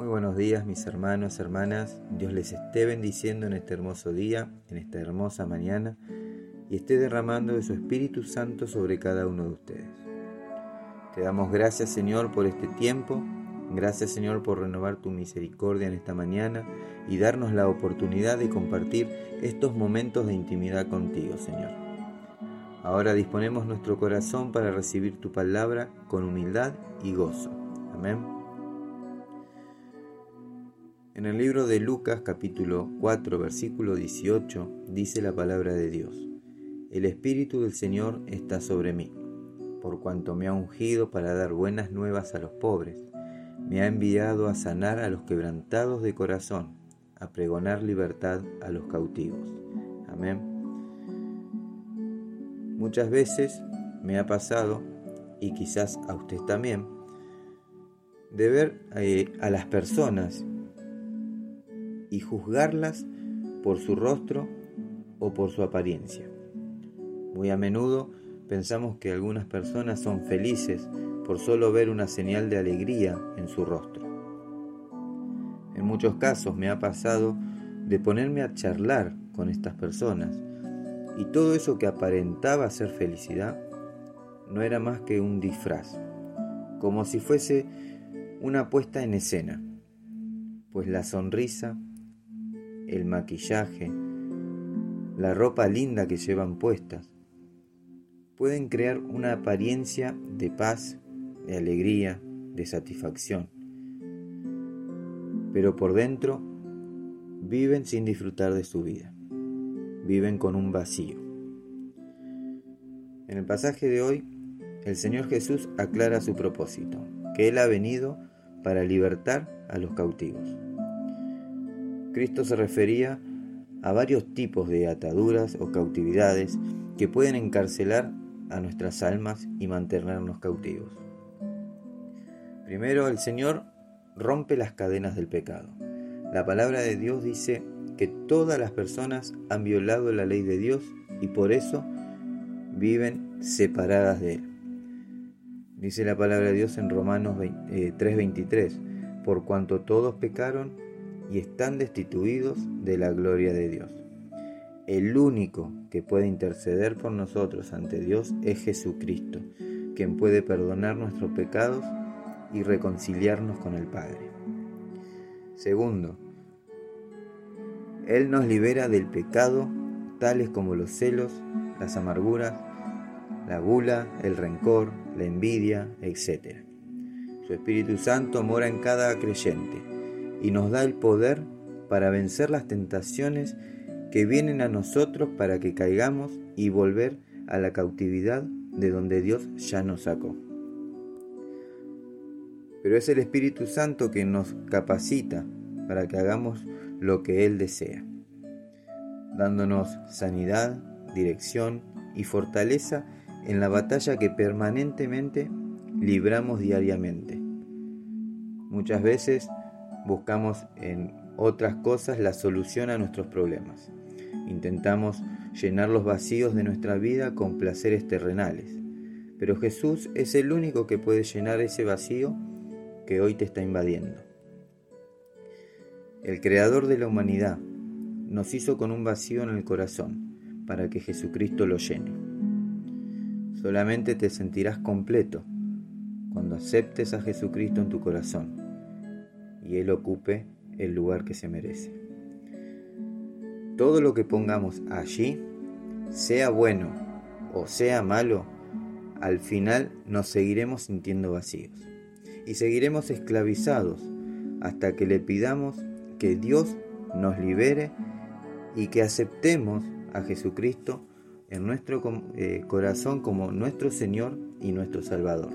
Muy buenos días mis hermanos, hermanas. Dios les esté bendiciendo en este hermoso día, en esta hermosa mañana, y esté derramando de su Espíritu Santo sobre cada uno de ustedes. Te damos gracias Señor por este tiempo, gracias Señor por renovar tu misericordia en esta mañana y darnos la oportunidad de compartir estos momentos de intimidad contigo Señor. Ahora disponemos nuestro corazón para recibir tu palabra con humildad y gozo. Amén. En el libro de Lucas capítulo 4 versículo 18 dice la palabra de Dios, El Espíritu del Señor está sobre mí, por cuanto me ha ungido para dar buenas nuevas a los pobres, me ha enviado a sanar a los quebrantados de corazón, a pregonar libertad a los cautivos. Amén. Muchas veces me ha pasado, y quizás a usted también, de ver eh, a las personas y juzgarlas por su rostro o por su apariencia. Muy a menudo pensamos que algunas personas son felices por solo ver una señal de alegría en su rostro. En muchos casos me ha pasado de ponerme a charlar con estas personas y todo eso que aparentaba ser felicidad no era más que un disfraz, como si fuese una puesta en escena, pues la sonrisa el maquillaje, la ropa linda que llevan puestas, pueden crear una apariencia de paz, de alegría, de satisfacción. Pero por dentro viven sin disfrutar de su vida, viven con un vacío. En el pasaje de hoy, el Señor Jesús aclara su propósito, que Él ha venido para libertar a los cautivos. Cristo se refería a varios tipos de ataduras o cautividades que pueden encarcelar a nuestras almas y mantenernos cautivos. Primero, el Señor rompe las cadenas del pecado. La palabra de Dios dice que todas las personas han violado la ley de Dios y por eso viven separadas de Él. Dice la palabra de Dios en Romanos 3:23, eh, por cuanto todos pecaron y están destituidos de la gloria de Dios. El único que puede interceder por nosotros ante Dios es Jesucristo, quien puede perdonar nuestros pecados y reconciliarnos con el Padre. Segundo, Él nos libera del pecado, tales como los celos, las amarguras, la gula, el rencor, la envidia, etc. Su Espíritu Santo mora en cada creyente y nos da el poder para vencer las tentaciones que vienen a nosotros para que caigamos y volver a la cautividad de donde Dios ya nos sacó. Pero es el Espíritu Santo que nos capacita para que hagamos lo que Él desea, dándonos sanidad, dirección y fortaleza en la batalla que permanentemente libramos diariamente. Muchas veces buscamos en otras cosas la solución a nuestros problemas. Intentamos llenar los vacíos de nuestra vida con placeres terrenales. Pero Jesús es el único que puede llenar ese vacío que hoy te está invadiendo. El Creador de la humanidad nos hizo con un vacío en el corazón para que Jesucristo lo llene. Solamente te sentirás completo cuando aceptes a Jesucristo en tu corazón y Él ocupe el lugar que se merece. Todo lo que pongamos allí, sea bueno o sea malo, al final nos seguiremos sintiendo vacíos y seguiremos esclavizados hasta que le pidamos que Dios nos libere y que aceptemos a Jesucristo en nuestro eh, corazón como nuestro Señor y nuestro Salvador.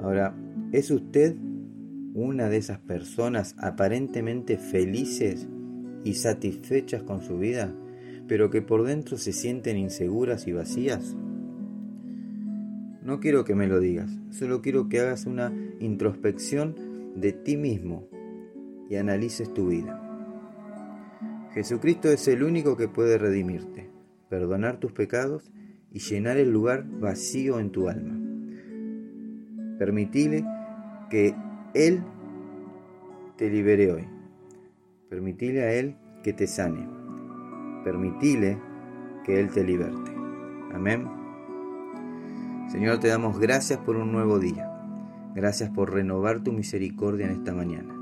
Ahora, ¿Es usted una de esas personas aparentemente felices y satisfechas con su vida, pero que por dentro se sienten inseguras y vacías? No quiero que me lo digas, solo quiero que hagas una introspección de ti mismo y analices tu vida. Jesucristo es el único que puede redimirte, perdonar tus pecados y llenar el lugar vacío en tu alma. Permitile que Él te libere hoy. Permitile a Él que te sane. Permitile que Él te liberte. Amén. Señor, te damos gracias por un nuevo día. Gracias por renovar tu misericordia en esta mañana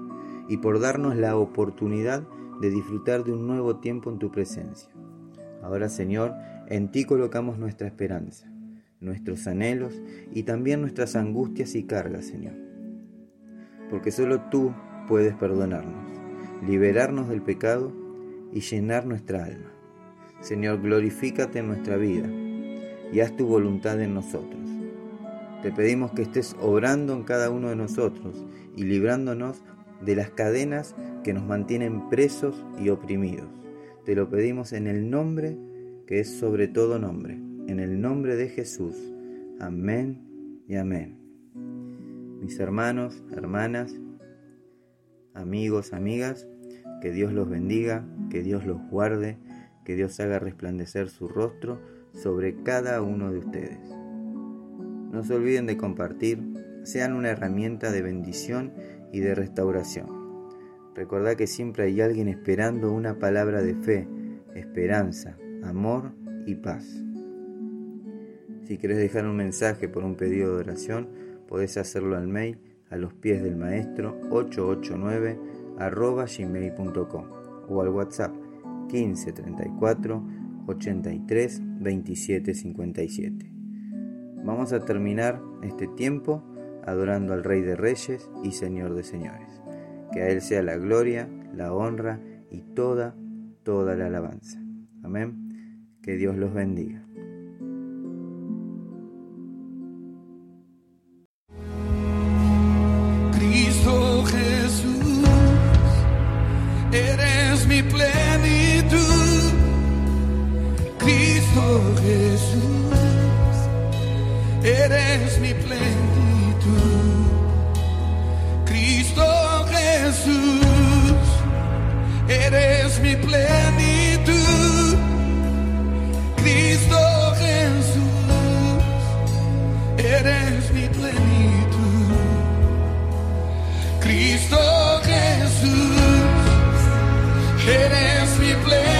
y por darnos la oportunidad de disfrutar de un nuevo tiempo en tu presencia. Ahora, Señor, en ti colocamos nuestra esperanza, nuestros anhelos y también nuestras angustias y cargas, Señor. Porque solo tú puedes perdonarnos, liberarnos del pecado y llenar nuestra alma. Señor, glorifícate en nuestra vida y haz tu voluntad en nosotros. Te pedimos que estés obrando en cada uno de nosotros y librándonos de las cadenas que nos mantienen presos y oprimidos. Te lo pedimos en el nombre que es sobre todo nombre, en el nombre de Jesús. Amén y amén. Mis hermanos, hermanas, amigos, amigas, que Dios los bendiga, que Dios los guarde, que Dios haga resplandecer su rostro sobre cada uno de ustedes. No se olviden de compartir, sean una herramienta de bendición y de restauración. Recordad que siempre hay alguien esperando una palabra de fe, esperanza, amor y paz. Si querés dejar un mensaje por un pedido de oración, podés hacerlo al mail a los pies del maestro 889 arroba gmail.com o al WhatsApp 1534 83 27 57. Vamos a terminar este tiempo adorando al Rey de Reyes y Señor de Señores. Que a Él sea la gloria, la honra y toda, toda la alabanza. Amén. Que Dios los bendiga. Eres mi plenitud. Jesús, eres mi plenitud. Cristo Jesús, eres mi plenitud. Cristo Jesús, eres mi plenitud.